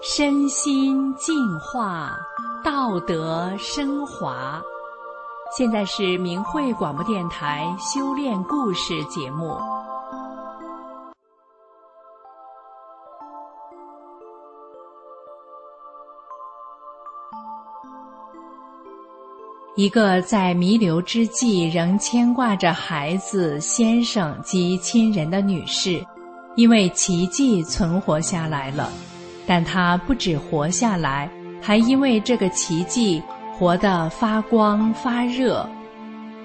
身心净化，道德升华。现在是明慧广播电台修炼故事节目。一个在弥留之际仍牵挂着孩子、先生及亲人的女士，因为奇迹存活下来了。但他不止活下来，还因为这个奇迹活得发光发热。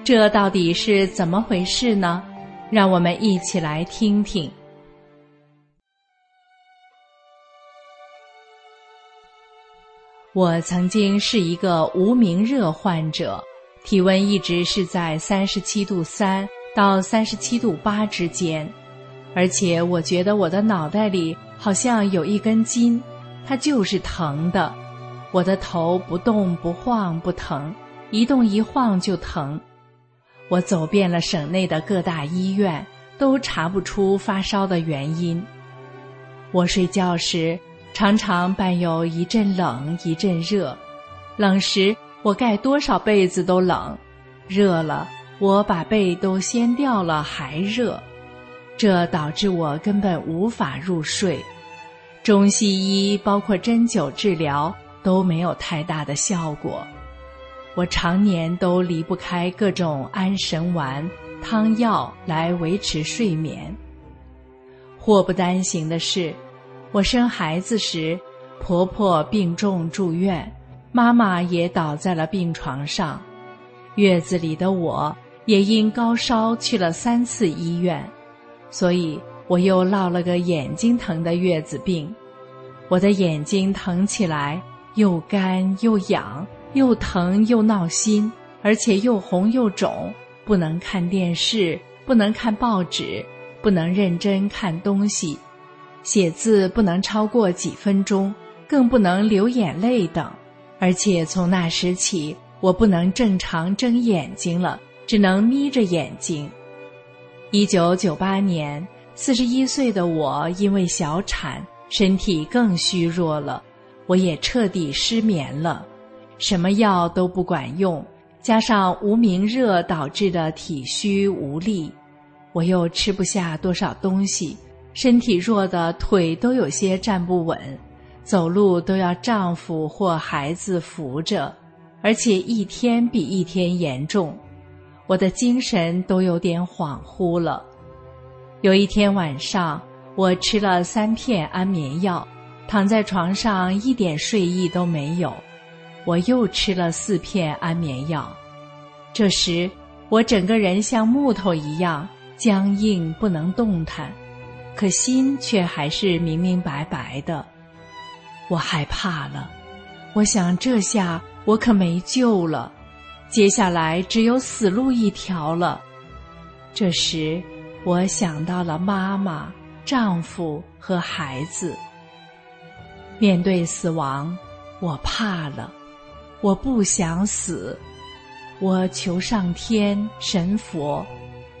这到底是怎么回事呢？让我们一起来听听。我曾经是一个无名热患者，体温一直是在三十七度三到三十七度八之间，而且我觉得我的脑袋里。好像有一根筋，它就是疼的。我的头不动不晃不疼，一动一晃就疼。我走遍了省内的各大医院，都查不出发烧的原因。我睡觉时常常伴有一阵冷一阵热，冷时我盖多少被子都冷，热了我把被都掀掉了还热。这导致我根本无法入睡，中西医包括针灸治疗都没有太大的效果，我常年都离不开各种安神丸、汤药来维持睡眠。祸不单行的是，我生孩子时，婆婆病重住院，妈妈也倒在了病床上，月子里的我也因高烧去了三次医院。所以我又落了个眼睛疼的月子病，我的眼睛疼起来又干又痒，又疼又闹心，而且又红又肿，不能看电视，不能看报纸，不能认真看东西，写字不能超过几分钟，更不能流眼泪等。而且从那时起，我不能正常睁眼睛了，只能眯着眼睛。一九九八年，四十一岁的我因为小产，身体更虚弱了，我也彻底失眠了，什么药都不管用，加上无名热导致的体虚无力，我又吃不下多少东西，身体弱的腿都有些站不稳，走路都要丈夫或孩子扶着，而且一天比一天严重。我的精神都有点恍惚了。有一天晚上，我吃了三片安眠药，躺在床上一点睡意都没有。我又吃了四片安眠药，这时我整个人像木头一样僵硬不能动弹，可心却还是明明白白的。我害怕了，我想这下我可没救了。接下来只有死路一条了。这时，我想到了妈妈、丈夫和孩子。面对死亡，我怕了，我不想死。我求上天、神佛，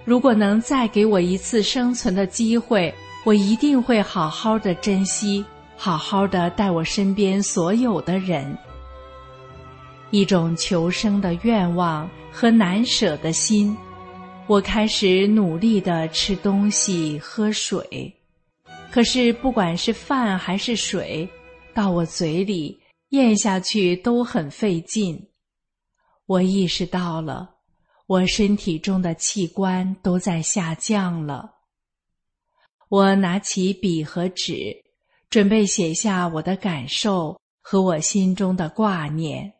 如果能再给我一次生存的机会，我一定会好好的珍惜，好好的待我身边所有的人。一种求生的愿望和难舍的心，我开始努力的吃东西、喝水。可是，不管是饭还是水，到我嘴里咽下去都很费劲。我意识到了，我身体中的器官都在下降了。我拿起笔和纸，准备写下我的感受和我心中的挂念。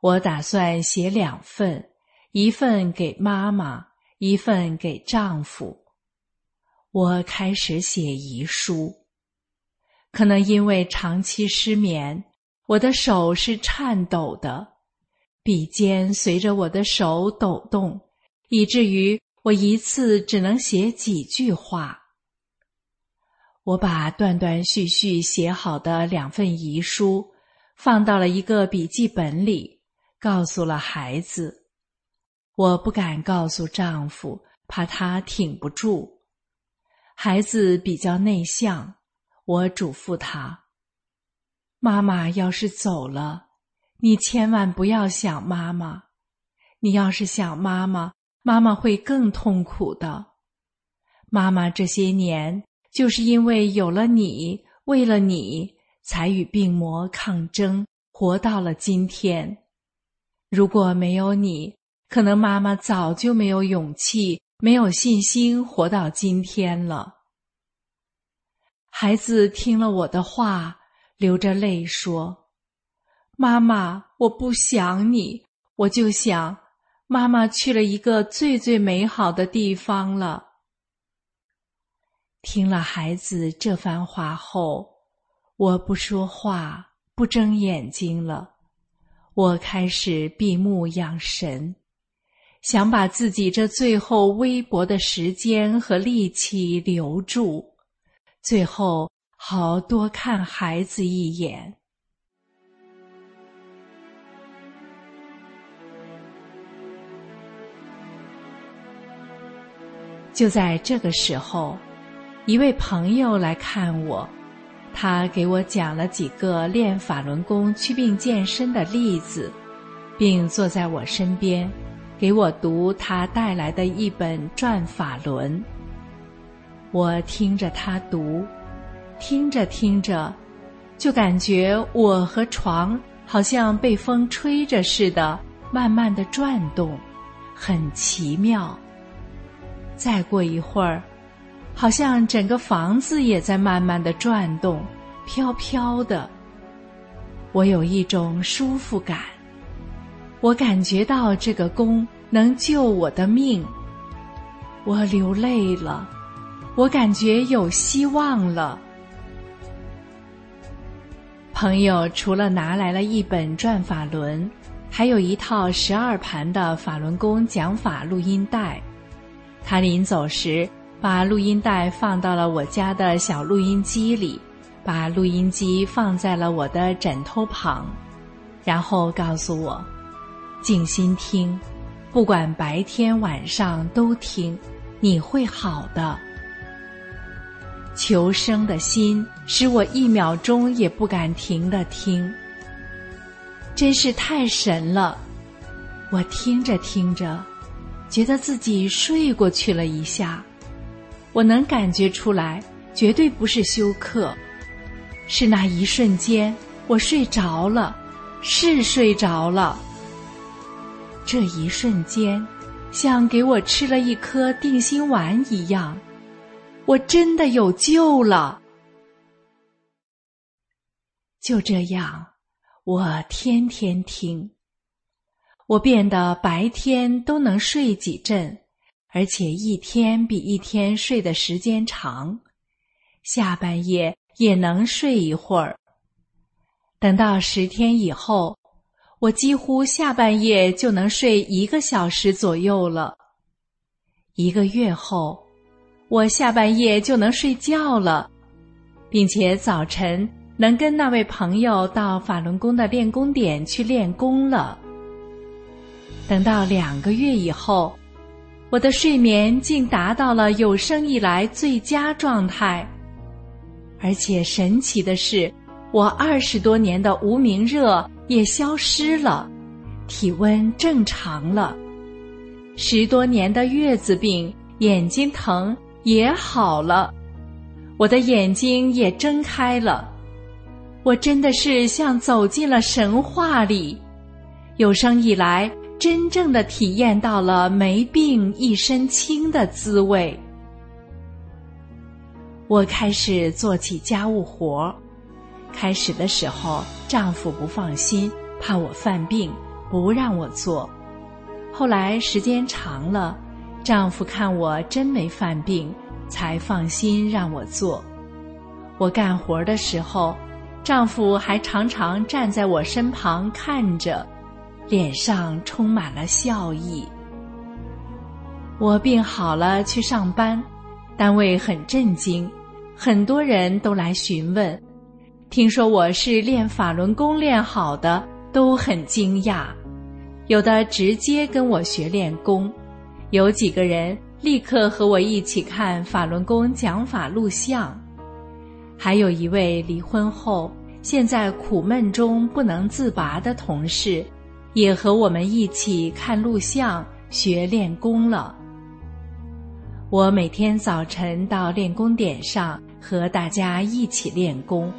我打算写两份，一份给妈妈，一份给丈夫。我开始写遗书，可能因为长期失眠，我的手是颤抖的，笔尖随着我的手抖动，以至于我一次只能写几句话。我把断断续续写好的两份遗书放到了一个笔记本里。告诉了孩子，我不敢告诉丈夫，怕他挺不住。孩子比较内向，我嘱咐他：妈妈要是走了，你千万不要想妈妈。你要是想妈妈，妈妈会更痛苦的。妈妈这些年就是因为有了你，为了你，才与病魔抗争，活到了今天。如果没有你，可能妈妈早就没有勇气、没有信心活到今天了。孩子听了我的话，流着泪说：“妈妈，我不想你，我就想妈妈去了一个最最美好的地方了。”听了孩子这番话后，我不说话，不睁眼睛了，我开始闭目养神。想把自己这最后微薄的时间和力气留住，最后好多看孩子一眼。就在这个时候，一位朋友来看我，他给我讲了几个练法轮功祛病健身的例子，并坐在我身边。给我读他带来的一本《转法轮》，我听着他读，听着听着，就感觉我和床好像被风吹着似的，慢慢的转动，很奇妙。再过一会儿，好像整个房子也在慢慢的转动，飘飘的，我有一种舒服感。我感觉到这个功能救我的命，我流泪了，我感觉有希望了。朋友除了拿来了一本《转法轮》，还有一套十二盘的法轮功讲法录音带。他临走时把录音带放到了我家的小录音机里，把录音机放在了我的枕头旁，然后告诉我。静心听，不管白天晚上都听，你会好的。求生的心使我一秒钟也不敢停的听，真是太神了。我听着听着，觉得自己睡过去了一下。我能感觉出来，绝对不是休克，是那一瞬间我睡着了，是睡着了。这一瞬间，像给我吃了一颗定心丸一样，我真的有救了。就这样，我天天听，我变得白天都能睡几阵，而且一天比一天睡的时间长，下半夜也能睡一会儿。等到十天以后。我几乎下半夜就能睡一个小时左右了。一个月后，我下半夜就能睡觉了，并且早晨能跟那位朋友到法轮功的练功点去练功了。等到两个月以后，我的睡眠竟达到了有生以来最佳状态，而且神奇的是，我二十多年的无名热。也消失了，体温正常了，十多年的月子病、眼睛疼也好了，我的眼睛也睁开了，我真的是像走进了神话里，有生以来真正的体验到了没病一身轻的滋味。我开始做起家务活儿。开始的时候，丈夫不放心，怕我犯病，不让我做。后来时间长了，丈夫看我真没犯病，才放心让我做。我干活的时候，丈夫还常常站在我身旁看着，脸上充满了笑意。我病好了去上班，单位很震惊，很多人都来询问。听说我是练法轮功练好的，都很惊讶。有的直接跟我学练功，有几个人立刻和我一起看法轮功讲法录像。还有一位离婚后现在苦闷中不能自拔的同事，也和我们一起看录像学练功了。我每天早晨到练功点上和大家一起练功。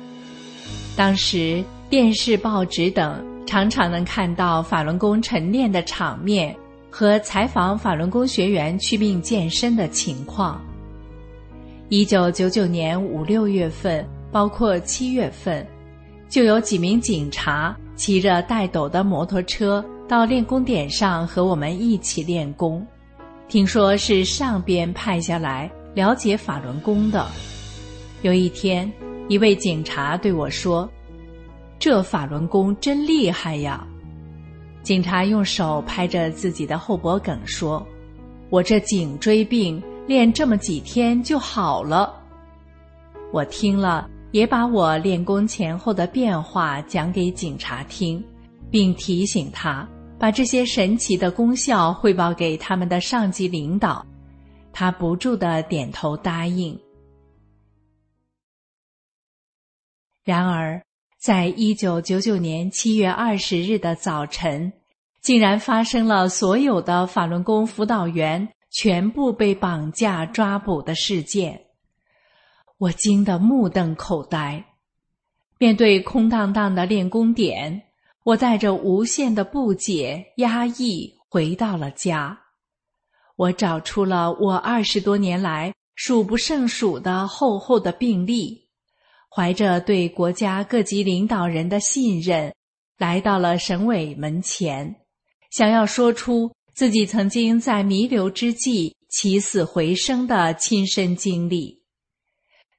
当时电视、报纸等常常能看到法轮功晨练的场面和采访法轮功学员祛病健身的情况。一九九九年五六月份，包括七月份，就有几名警察骑着带斗的摩托车到练功点上和我们一起练功。听说是上边派下来了解法轮功的。有一天，一位警察对我说：“这法轮功真厉害呀！”警察用手拍着自己的后脖梗说：“我这颈椎病。”练这么几天就好了。我听了，也把我练功前后的变化讲给警察听，并提醒他把这些神奇的功效汇报给他们的上级领导。他不住的点头答应。然而，在一九九九年七月二十日的早晨，竟然发生了所有的法轮功辅导员。全部被绑架抓捕的事件，我惊得目瞪口呆。面对空荡荡的练功点，我带着无限的不解、压抑回到了家。我找出了我二十多年来数不胜数的厚厚的病历，怀着对国家各级领导人的信任，来到了省委门前，想要说出。自己曾经在弥留之际起死回生的亲身经历，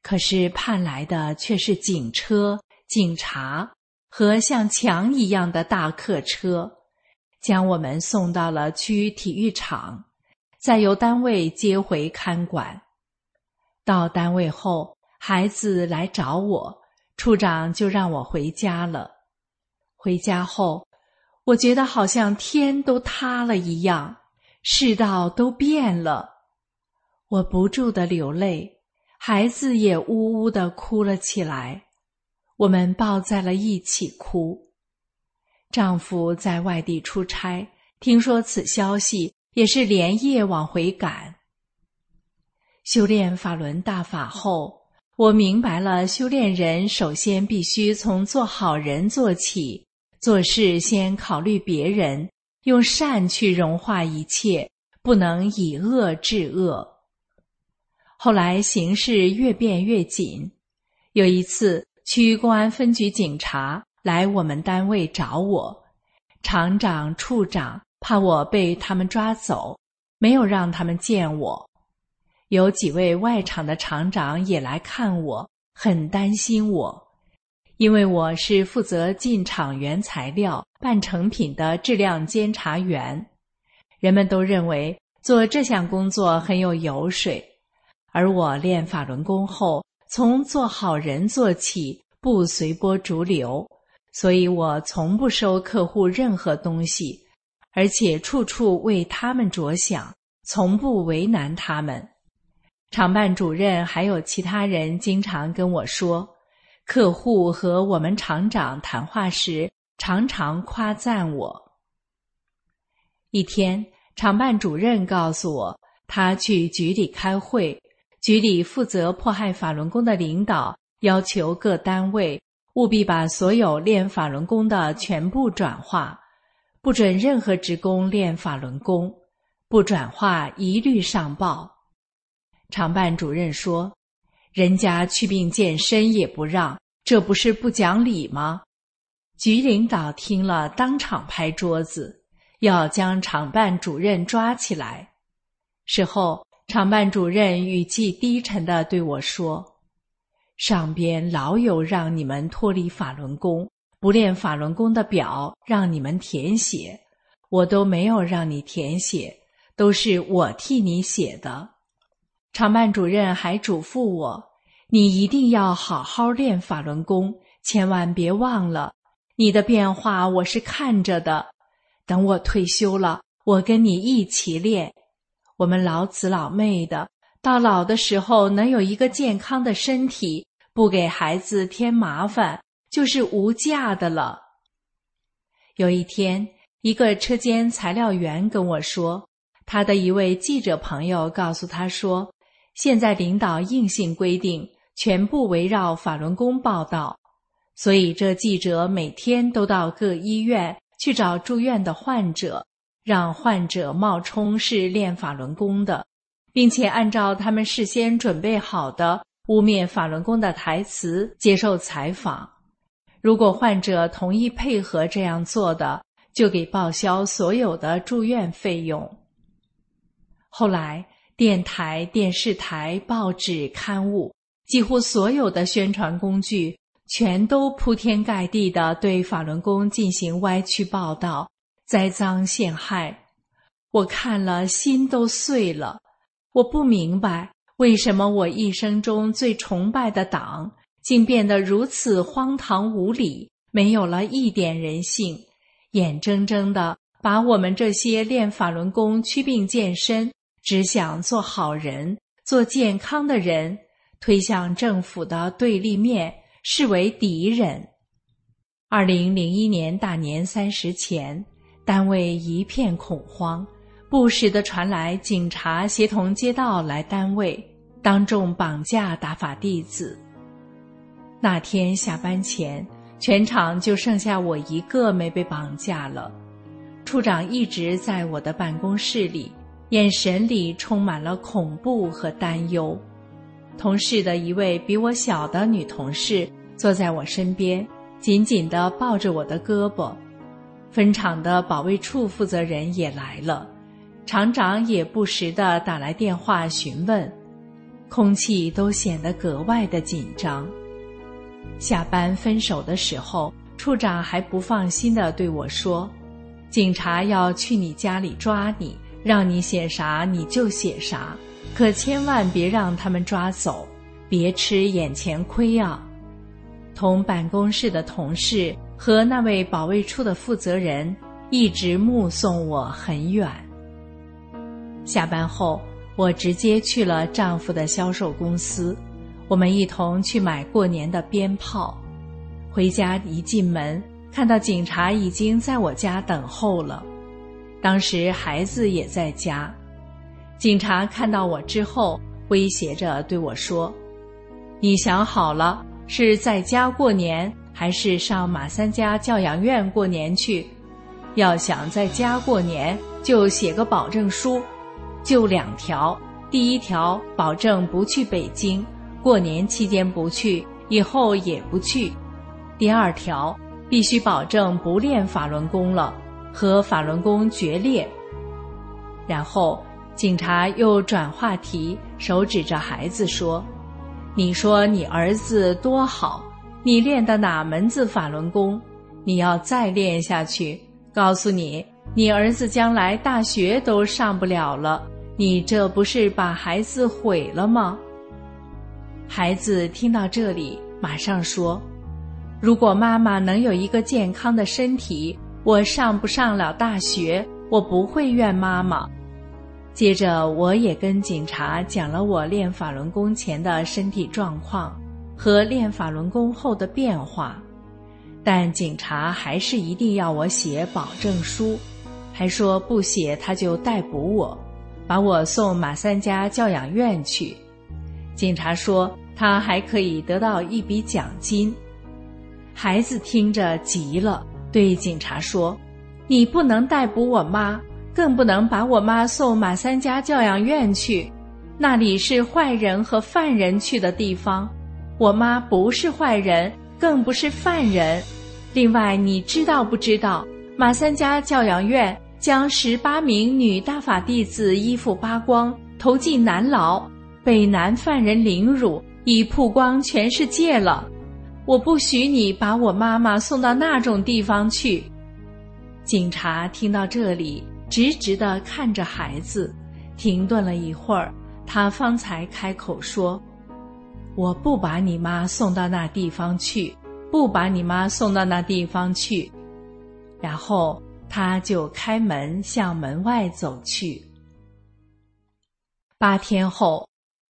可是盼来的却是警车、警察和像墙一样的大客车，将我们送到了区体育场，再由单位接回看管。到单位后，孩子来找我，处长就让我回家了。回家后。我觉得好像天都塌了一样，世道都变了。我不住的流泪，孩子也呜呜的哭了起来。我们抱在了一起哭。丈夫在外地出差，听说此消息，也是连夜往回赶。修炼法轮大法后，我明白了，修炼人首先必须从做好人做起。做事先考虑别人，用善去融化一切，不能以恶制恶。后来形势越变越紧，有一次区公安分局警察来我们单位找我，厂长、处长怕我被他们抓走，没有让他们见我。有几位外厂的厂长也来看我，很担心我。因为我是负责进厂原材料、半成品的质量监察员，人们都认为做这项工作很有油水，而我练法轮功后，从做好人做起，不随波逐流，所以我从不收客户任何东西，而且处处为他们着想，从不为难他们。厂办主任还有其他人经常跟我说。客户和我们厂长谈话时，常常夸赞我。一天，厂办主任告诉我，他去局里开会，局里负责迫害法轮功的领导要求各单位务必把所有练法轮功的全部转化，不准任何职工练法轮功，不转化一律上报。厂办主任说。人家去病健身也不让，这不是不讲理吗？局领导听了，当场拍桌子，要将厂办主任抓起来。事后，厂办主任语气低沉的对我说：“上边老有让你们脱离法轮功、不练法轮功的表，让你们填写，我都没有让你填写，都是我替你写的。”常办主任还嘱咐我：“你一定要好好练法轮功，千万别忘了你的变化，我是看着的。等我退休了，我跟你一起练。我们老子老妹的，到老的时候能有一个健康的身体，不给孩子添麻烦，就是无价的了。有一天，一个车间材料员跟我说，他的一位记者朋友告诉他说，现在领导硬性规定全部围绕法轮功报道，所以这记者每天都到各医院去找住院的患者，让患者冒充是练法轮功的，并且按照他们事先准备好的污蔑法轮功的台词接受采访。如果患者同意配合这样做的，就给报销所有的住院费用。后来，电台、电视台、报纸、刊物，几乎所有的宣传工具，全都铺天盖地的对法轮功进行歪曲报道、栽赃陷害。我看了，心都碎了。我不明白，为什么我一生中最崇拜的党。竟变得如此荒唐无理，没有了一点人性，眼睁睁的把我们这些练法轮功、祛病健身、只想做好人、做健康的人，推向政府的对立面，视为敌人。二零零一年大年三十前，单位一片恐慌，不时的传来警察协同街道来单位，当众绑架打法弟子。那天下班前，全场就剩下我一个没被绑架了。处长一直在我的办公室里，眼神里充满了恐怖和担忧。同事的一位比我小的女同事坐在我身边，紧紧地抱着我的胳膊。分厂的保卫处负责人也来了，厂长也不时地打来电话询问，空气都显得格外的紧张。下班分手的时候，处长还不放心的对我说：“警察要去你家里抓你，让你写啥你就写啥，可千万别让他们抓走，别吃眼前亏啊！”同办公室的同事和那位保卫处的负责人一直目送我很远。下班后，我直接去了丈夫的销售公司。我们一同去买过年的鞭炮，回家一进门，看到警察已经在我家等候了。当时孩子也在家，警察看到我之后，威胁着对我说：“你想好了是在家过年，还是上马三家教养院过年去？要想在家过年，就写个保证书，就两条：第一条，保证不去北京。”过年期间不去，以后也不去。第二条，必须保证不练法轮功了，和法轮功决裂。然后，警察又转话题，手指着孩子说：“你说你儿子多好，你练的哪门子法轮功？你要再练下去，告诉你，你儿子将来大学都上不了了。你这不是把孩子毁了吗？”孩子听到这里，马上说：“如果妈妈能有一个健康的身体，我上不上了大学，我不会怨妈妈。”接着，我也跟警察讲了我练法轮功前的身体状况和练法轮功后的变化，但警察还是一定要我写保证书，还说不写他就逮捕我，把我送马三家教养院去。警察说。他还可以得到一笔奖金。孩子听着急了，对警察说：“你不能逮捕我妈，更不能把我妈送马三家教养院去，那里是坏人和犯人去的地方。我妈不是坏人，更不是犯人。另外，你知道不知道，马三家教养院将十八名女大法弟子衣服扒光，投进男牢，被男犯人凌辱。”已曝光全世界了，我不许你把我妈妈送到那种地方去。警察听到这里，直直的看着孩子，停顿了一会儿，他方才开口说：“我不把你妈送到那地方去，不把你妈送到那地方去。”然后他就开门向门外走去。八天后。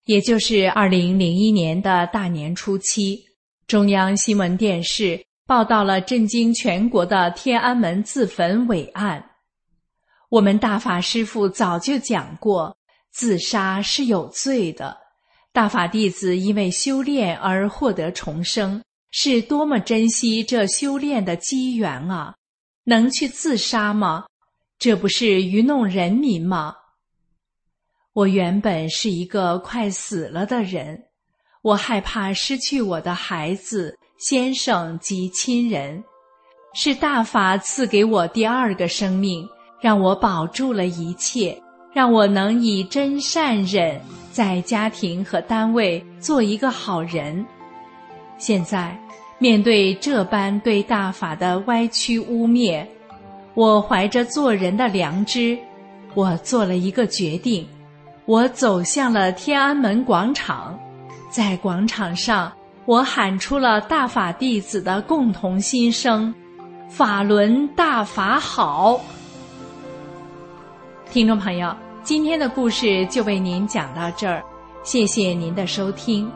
也就是二零零一年的大年初七，中央新闻电视报道了震惊全国的天安门自焚伟案。我们大法师父早就讲过，自杀是有罪的。大法弟子因为修炼而获得重生，是多么珍惜这修炼的机缘啊！能去自杀吗？这不是愚弄人民吗？我原本是一个快死了的人，我害怕失去我的孩子、先生及亲人，是大法赐给我第二个生命。让我保住了一切，让我能以真善忍在家庭和单位做一个好人。现在，面对这般对大法的歪曲污蔑，我怀着做人的良知，我做了一个决定，我走向了天安门广场，在广场上，我喊出了大法弟子的共同心声：“法轮大法好。”听众朋友，今天的故事就为您讲到这儿，谢谢您的收听。